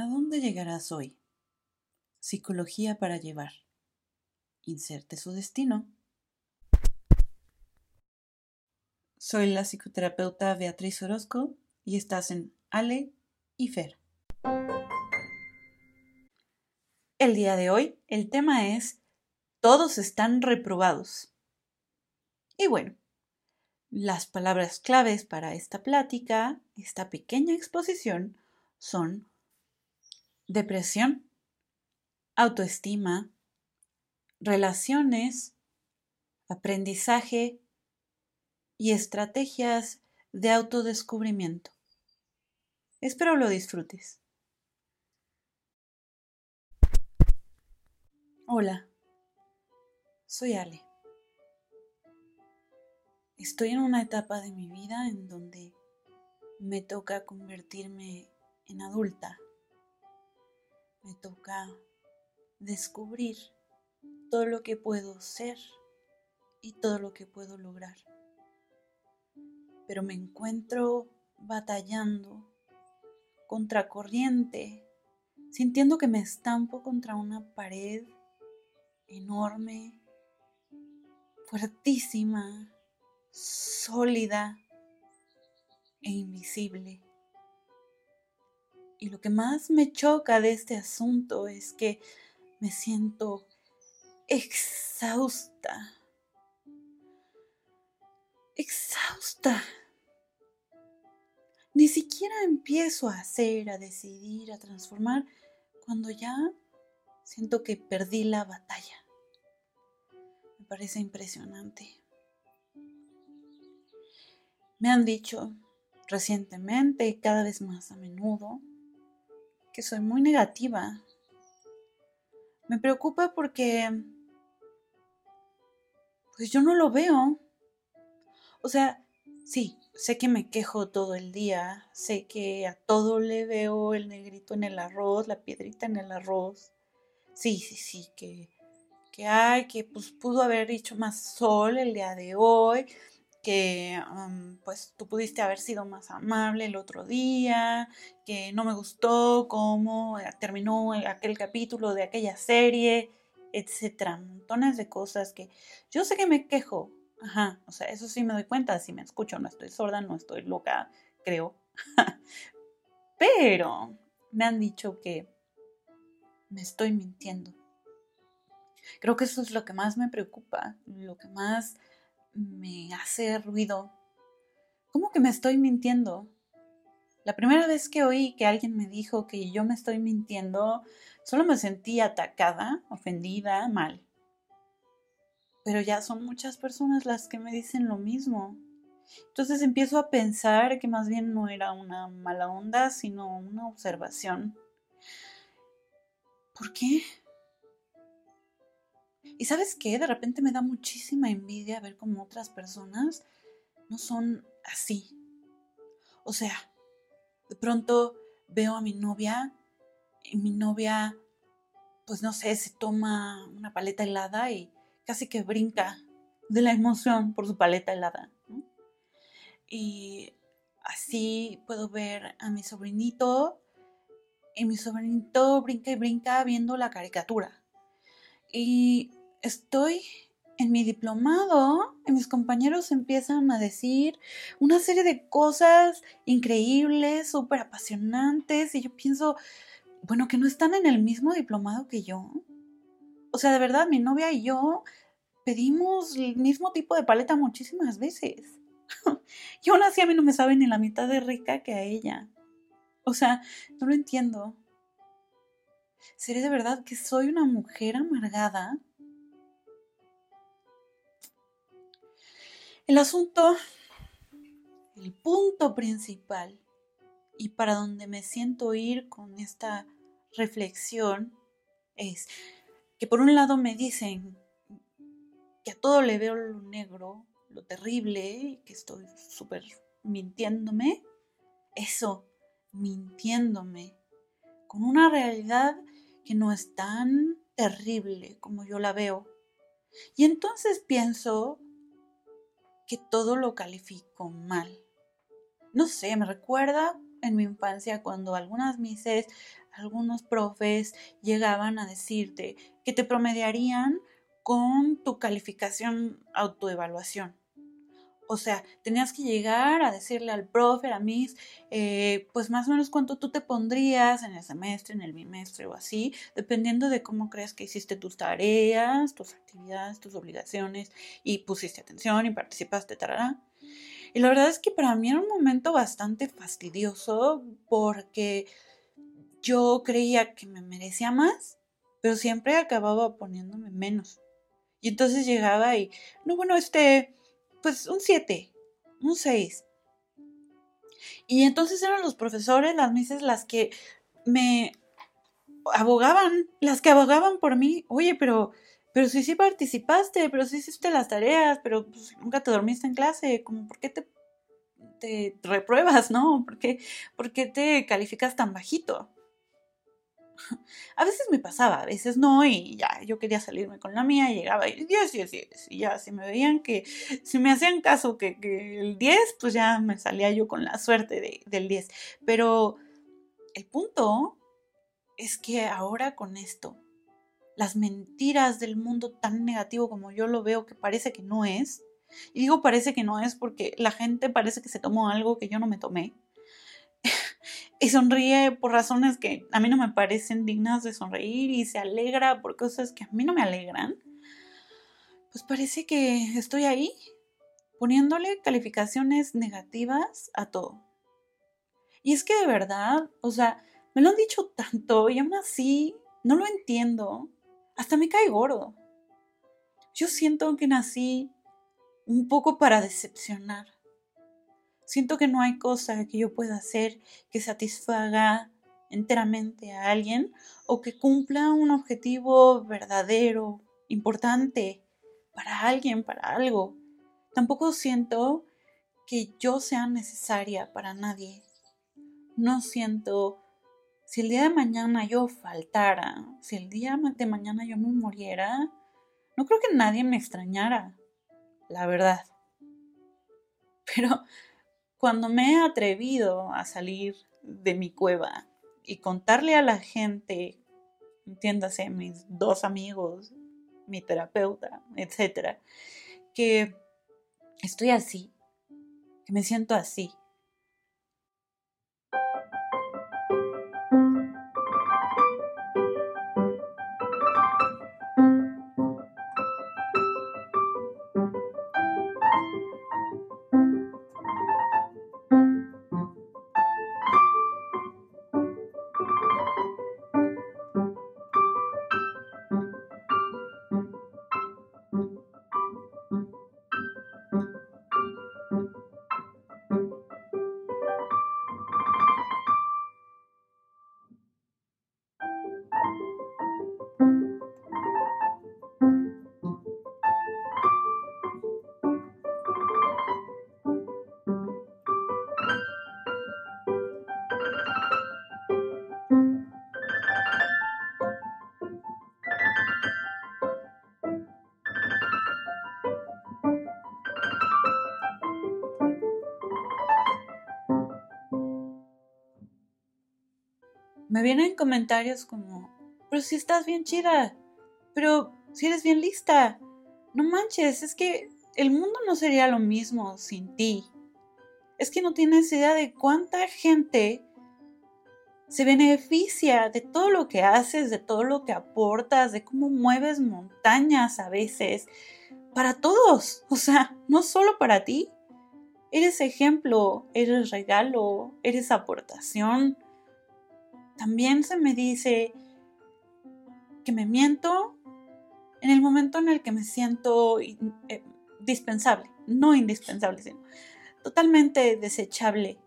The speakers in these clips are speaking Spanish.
¿A dónde llegarás hoy? Psicología para llevar. Inserte su destino. Soy la psicoterapeuta Beatriz Orozco y estás en Ale y Fer. El día de hoy el tema es Todos están reprobados. Y bueno, las palabras claves para esta plática, esta pequeña exposición, son depresión, autoestima, relaciones, aprendizaje y estrategias de autodescubrimiento. Espero lo disfrutes. Hola, soy Ale. Estoy en una etapa de mi vida en donde me toca convertirme en adulta. Me toca descubrir todo lo que puedo ser y todo lo que puedo lograr. Pero me encuentro batallando contracorriente, sintiendo que me estampo contra una pared enorme, fuertísima, sólida e invisible. Y lo que más me choca de este asunto es que me siento exhausta. Exhausta. Ni siquiera empiezo a hacer, a decidir, a transformar cuando ya siento que perdí la batalla. Me parece impresionante. Me han dicho recientemente cada vez más a menudo que soy muy negativa. Me preocupa porque pues yo no lo veo. O sea, sí, sé que me quejo todo el día, sé que a todo le veo el negrito en el arroz, la piedrita en el arroz. Sí, sí, sí, que, que hay, que pues pudo haber hecho más sol el día de hoy, que pues tú pudiste haber sido más amable el otro día, que no me gustó cómo eh, terminó aquel capítulo de aquella serie, etcétera, montones de cosas que yo sé que me quejo, ajá, o sea, eso sí me doy cuenta, si me escucho, no estoy sorda, no estoy loca, creo, pero me han dicho que me estoy mintiendo. Creo que eso es lo que más me preocupa, lo que más me hace ruido. ¿Cómo que me estoy mintiendo? La primera vez que oí que alguien me dijo que yo me estoy mintiendo, solo me sentí atacada, ofendida, mal. Pero ya son muchas personas las que me dicen lo mismo. Entonces empiezo a pensar que más bien no era una mala onda, sino una observación. ¿Por qué? Y sabes qué, de repente me da muchísima envidia ver cómo otras personas no son así. O sea, de pronto veo a mi novia y mi novia, pues no sé, se toma una paleta helada y casi que brinca de la emoción por su paleta helada. Y así puedo ver a mi sobrinito y mi sobrinito brinca y brinca viendo la caricatura. Y estoy en mi diplomado y mis compañeros empiezan a decir una serie de cosas increíbles, súper apasionantes, y yo pienso, bueno, que no están en el mismo diplomado que yo. O sea, de verdad, mi novia y yo pedimos el mismo tipo de paleta muchísimas veces. y aún así a mí no me sabe ni la mitad de rica que a ella. O sea, no lo entiendo. ¿Seré de verdad que soy una mujer amargada? El asunto, el punto principal y para donde me siento ir con esta reflexión es que por un lado me dicen que a todo le veo lo negro, lo terrible, que estoy súper mintiéndome, eso, mintiéndome, con una realidad que no es tan terrible como yo la veo. Y entonces pienso que todo lo califico mal. No sé, me recuerda en mi infancia cuando algunas mises, algunos profes llegaban a decirte que te promediarían con tu calificación autoevaluación. O sea, tenías que llegar a decirle al profe, a mis, eh, pues más o menos cuánto tú te pondrías en el semestre, en el bimestre o así, dependiendo de cómo creas que hiciste tus tareas, tus actividades, tus obligaciones y pusiste atención y participaste, tarará. Y la verdad es que para mí era un momento bastante fastidioso porque yo creía que me merecía más, pero siempre acababa poniéndome menos. Y entonces llegaba y, no, bueno, este, pues un 7, un 6. Y entonces eran los profesores, las mises, las que me abogaban, las que abogaban por mí. Oye, pero, pero si sí participaste, pero si hiciste las tareas, pero pues, nunca te dormiste en clase, como, ¿por qué te, te repruebas, no? ¿Por qué, ¿Por qué te calificas tan bajito? A veces me pasaba, a veces no, y ya yo quería salirme con la mía, y llegaba y 10, 10, 10. Y ya, si me veían que, si me hacían caso que, el 10, pues ya me salía yo con la suerte del 10. Pero el punto es que ahora con esto, las mentiras del mundo tan negativo como yo lo veo, que parece que no es, y digo parece que no es porque la gente parece que se tomó algo que yo no me tomé y sonríe por razones que a mí no me parecen dignas de sonreír y se alegra por cosas que a mí no me alegran, pues parece que estoy ahí poniéndole calificaciones negativas a todo. Y es que de verdad, o sea, me lo han dicho tanto y aún así no lo entiendo. Hasta me cae gordo. Yo siento que nací un poco para decepcionar. Siento que no hay cosa que yo pueda hacer que satisfaga enteramente a alguien o que cumpla un objetivo verdadero, importante para alguien, para algo. Tampoco siento que yo sea necesaria para nadie. No siento si el día de mañana yo faltara, si el día de mañana yo me muriera, no creo que nadie me extrañara, la verdad. Pero cuando me he atrevido a salir de mi cueva y contarle a la gente, entiéndase, mis dos amigos, mi terapeuta, etcétera, que estoy así, que me siento así, me vienen comentarios como, pero si estás bien chida, pero si eres bien lista, no manches, es que el mundo no sería lo mismo sin ti. Es que no tienes idea de cuánta gente se beneficia de todo lo que haces, de todo lo que aportas, de cómo mueves montañas a veces, para todos, o sea, no solo para ti. Eres ejemplo, eres regalo, eres aportación, también se me dice que me miento en el momento en el que me siento eh, dispensable, no indispensable, sino totalmente desechable.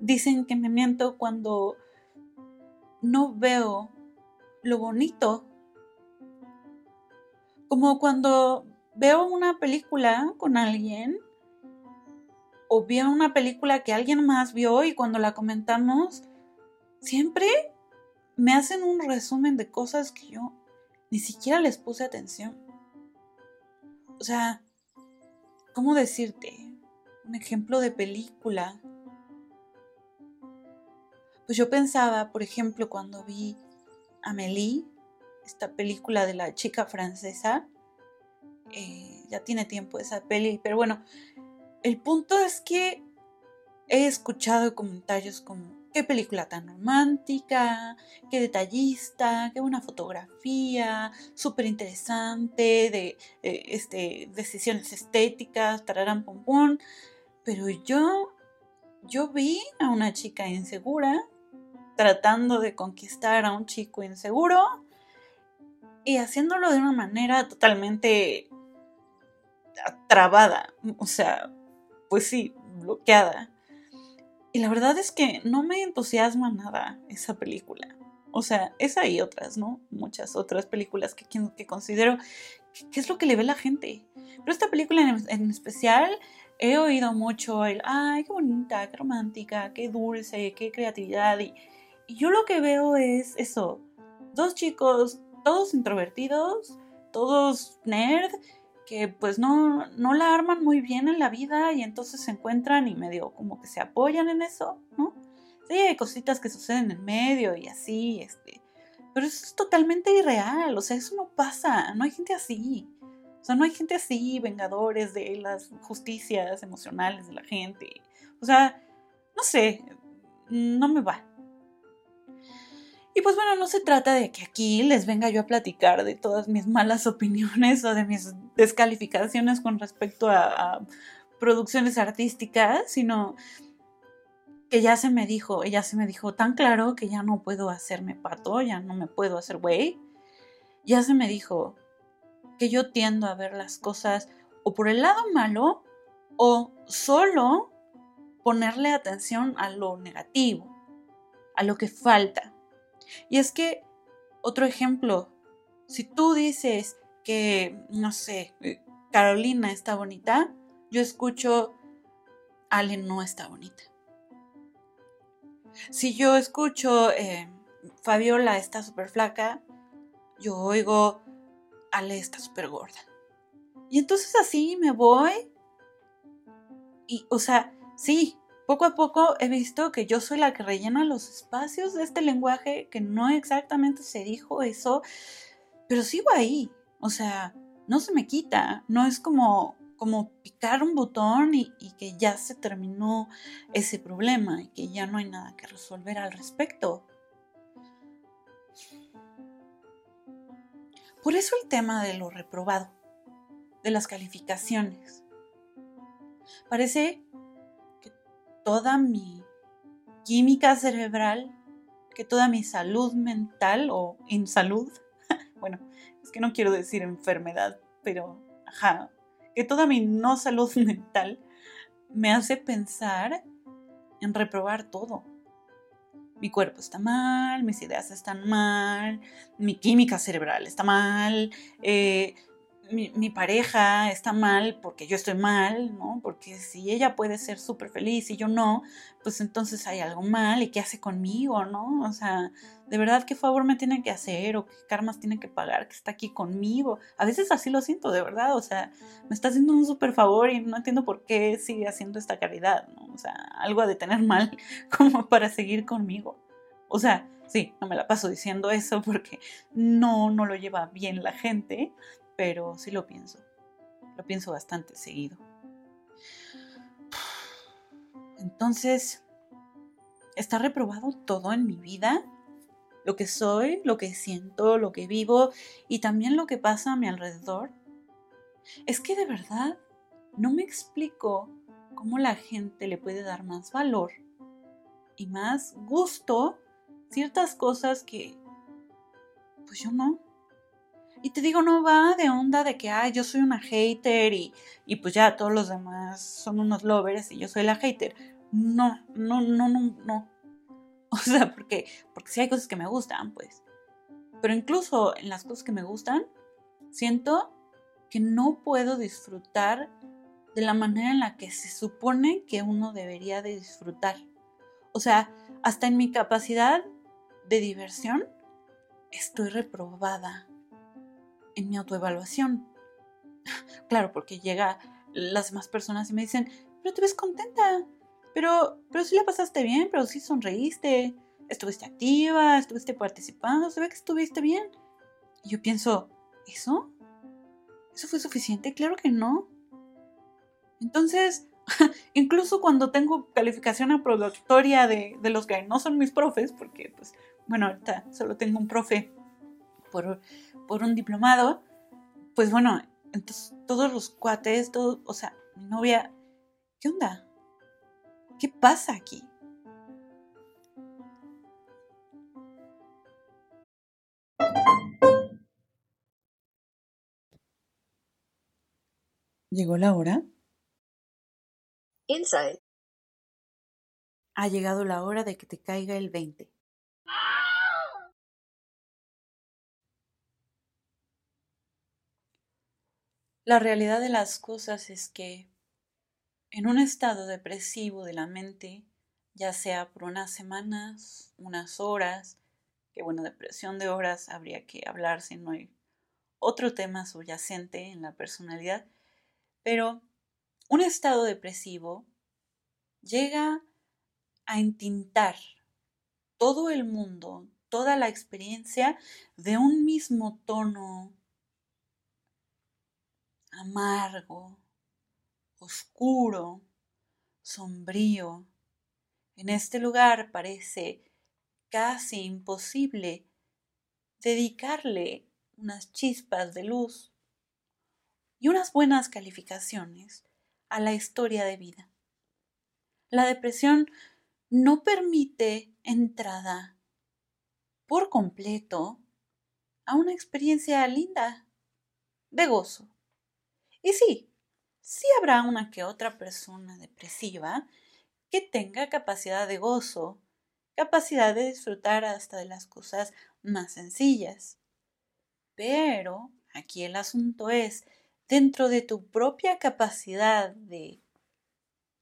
Dicen que me miento cuando no veo lo bonito, como cuando veo una película con alguien o veo una película que alguien más vio y cuando la comentamos siempre me hacen un resumen de cosas que yo ni siquiera les puse atención. O sea, ¿cómo decirte? Un ejemplo de película. pues yo pensaba, por ejemplo, cuando vi Amélie, esta película de la chica francesa, eh, ya tiene tiempo esa peli, pero bueno, el punto es que he escuchado comentarios como, qué película tan romántica, qué detallista, qué buena fotografía, súper interesante, de eh, este, decisiones estéticas, tararán pompón, pero yo, yo vi a una chica insegura tratando de conquistar a un chico inseguro y haciéndolo de una manera totalmente trabada, o sea, pues sí, bloqueada. Y la verdad es que no me entusiasma nada esa película. O sea, esa y otras, ¿no? Muchas otras películas que, que considero que, es lo que le ve la gente. Pero esta película en, especial he oído mucho el, ay, qué bonita, qué romántica, qué dulce, qué creatividad. Y, y yo lo que veo es eso, dos chicos, todos introvertidos, todos nerd, que pues no, no la arman muy bien en la vida y entonces se encuentran y medio como que se apoyan en eso, ¿no? Sí, hay cositas que suceden en medio y así, este, pero eso es totalmente irreal, o sea, eso no pasa, no hay gente así. O sea, no hay gente así, vengadores de las justicias emocionales de la gente. O sea, no sé, no me va. Y pues bueno, no se trata de que aquí les venga yo a platicar de todas mis malas opiniones o de mis descalificaciones con respecto a, producciones artísticas, sino que ya se me dijo, ella se me dijo tan claro que ya no puedo hacerme pato, ya no me puedo hacer güey. Ya se me dijo que yo tiendo a ver las cosas o por el lado malo o solo ponerle atención a lo negativo, a lo que falta. Y es que, otro ejemplo, si tú dices que, no sé, eh, Carolina está bonita, yo escucho, Ale no está bonita. Si yo escucho, eh, Fabiola está súper flaca, yo oigo, Ale está súper gorda. Y entonces así me voy. Y, o sea, sí, poco a poco he visto que yo soy la que rellena los espacios de este lenguaje, que no exactamente se dijo eso, pero sigo ahí. O sea, no se me quita. No es como, como picar un botón y, y que ya se terminó ese problema y que ya no hay nada que resolver al respecto. Por eso el tema de lo reprobado, de las calificaciones. Parece toda mi química cerebral, que toda mi salud mental o insalud, bueno, es que no quiero decir enfermedad, pero, ajá, que toda mi no salud mental me hace pensar en reprobar todo. Mi cuerpo está mal, mis ideas están mal, mi química cerebral está mal, eh, mi, pareja está mal porque yo estoy mal, ¿no? Porque si ella puede ser súper feliz y yo no, pues entonces hay algo mal y qué hace conmigo, ¿no? O sea, de verdad, ¿qué favor me tiene que hacer o qué karmas tiene que pagar que está aquí conmigo? A veces así lo siento, de verdad, o sea, me está haciendo un súper favor y no entiendo por qué sigue haciendo esta caridad, ¿no? O sea, algo a de tener mal como para seguir conmigo. O sea, sí, no me la paso diciendo eso porque no, no lo lleva bien la gente, pero sí lo pienso. Lo pienso bastante seguido. Entonces, ¿está reprobado todo en mi vida? Lo que soy, lo que siento, lo que vivo y también lo que pasa a mi alrededor. Es que de verdad no me explico cómo la gente le puede dar más valor y más gusto ciertas cosas que pues yo no. Y te digo, no va de onda de que, ay, yo soy una hater y, y pues ya todos los demás son unos lovers y yo soy la hater. No, no, no, no, no. O sea, porque, porque sí hay cosas que me gustan, pues. Pero incluso en las cosas que me gustan, siento que no puedo disfrutar de la manera en la que se supone que uno debería de disfrutar. O sea, hasta en mi capacidad de diversión, estoy reprobada en mi autoevaluación. Claro, porque llega las demás personas y me dicen, pero te ves contenta, pero, pero sí la pasaste bien, pero sí sonreíste, estuviste activa, estuviste participando, se ve que estuviste bien. Y yo pienso, ¿eso? ¿Eso fue suficiente? Claro que no. Entonces, incluso cuando tengo calificación aprobatoria de, de los que no son mis profes, porque pues, bueno, ahorita solo tengo un profe por, por un diplomado, pues bueno, entonces todos los cuates, todo, o sea, mi novia, ¿qué onda? ¿Qué pasa aquí? ¿Llegó la hora? Inside. Ha llegado la hora de que te caiga el 20. La realidad de las cosas es que en un estado depresivo de la mente, ya sea por unas semanas, unas horas, que bueno, depresión de horas habría que hablar si no hay otro tema subyacente en la personalidad, pero un estado depresivo llega a entintar todo el mundo, toda la experiencia de un mismo tono amargo, oscuro, sombrío. En este lugar parece casi imposible dedicarle unas chispas de luz y unas buenas calificaciones a la historia de vida. La depresión no permite entrada por completo a una experiencia linda de gozo. Y sí, sí habrá una que otra persona depresiva que tenga capacidad de gozo, capacidad de disfrutar hasta de las cosas más sencillas. Pero aquí el asunto es, dentro de tu propia capacidad de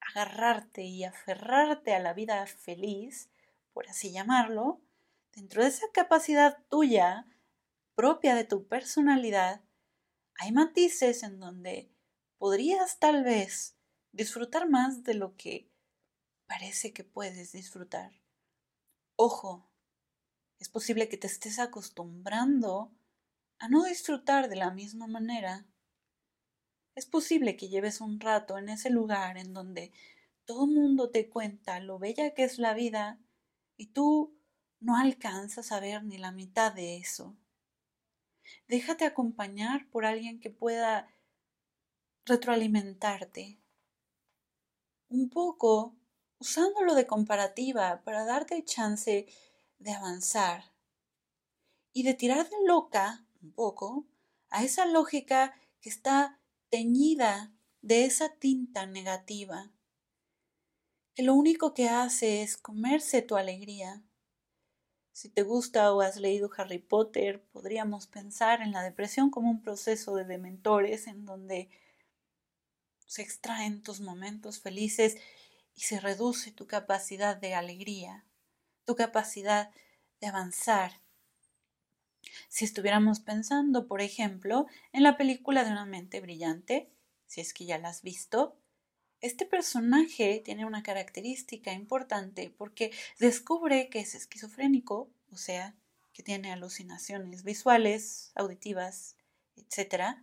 agarrarte y aferrarte a la vida feliz, por así llamarlo, dentro de esa capacidad tuya, propia de tu personalidad, hay matices en donde podrías tal vez disfrutar más de lo que parece que puedes disfrutar. Ojo, es posible que te estés acostumbrando a no disfrutar de la misma manera. Es posible que lleves un rato en ese lugar en donde todo mundo te cuenta lo bella que es la vida y tú no alcanzas a ver ni la mitad de eso. Déjate acompañar por alguien que pueda retroalimentarte. Un poco usándolo de comparativa para darte chance de avanzar y de tirar de loca un poco a esa lógica que está teñida de esa tinta negativa, que lo único que hace es comerse tu alegría si te gusta o has leído Harry Potter, podríamos pensar en la depresión como un proceso de dementores en donde se extraen tus momentos felices y se reduce tu capacidad de alegría, tu capacidad de avanzar. Si estuviéramos pensando, por ejemplo, en la película de una mente brillante, si es que ya la has visto, este personaje tiene una característica importante porque descubre que es esquizofrénico, o sea, que tiene alucinaciones visuales, auditivas, etc.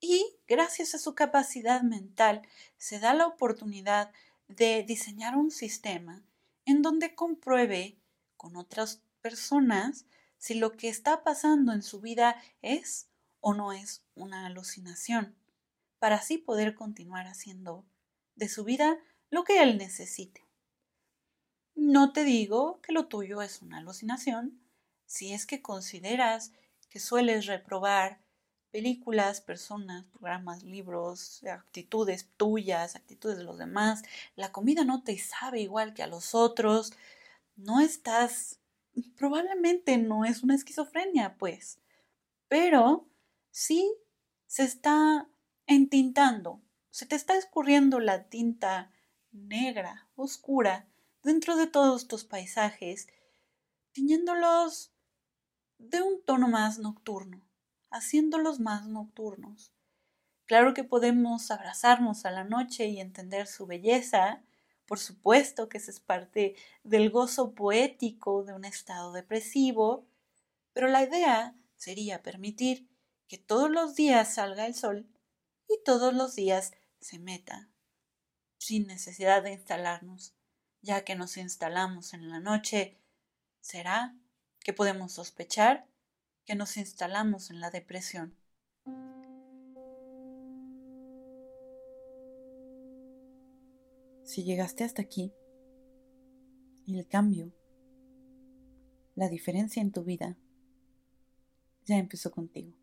Y gracias a su capacidad mental se da la oportunidad de diseñar un sistema en donde compruebe con otras personas si lo que está pasando en su vida es o no es una alucinación, para así poder continuar haciendo de su vida lo que él necesite. No te digo que lo tuyo es una alucinación, si es que consideras que sueles reprobar películas, personas, programas, libros, actitudes tuyas, actitudes de los demás, la comida no te sabe igual que a los otros, no estás, probablemente no es una esquizofrenia, pues, pero sí se está entintando se te está escurriendo la tinta negra, oscura, dentro de todos tus paisajes, tiñéndolos de un tono más nocturno, haciéndolos más nocturnos. Claro que podemos abrazarnos a la noche y entender su belleza, Por supuesto que ese es parte del gozo poético de un estado depresivo, pero la idea sería permitir que todos los días salga el sol y todos los días se meta, sin necesidad de instalarnos, ya que nos instalamos en la noche, será que podemos sospechar que nos instalamos en la depresión. Si llegaste hasta aquí, el cambio, la diferencia en tu vida, ya empezó contigo.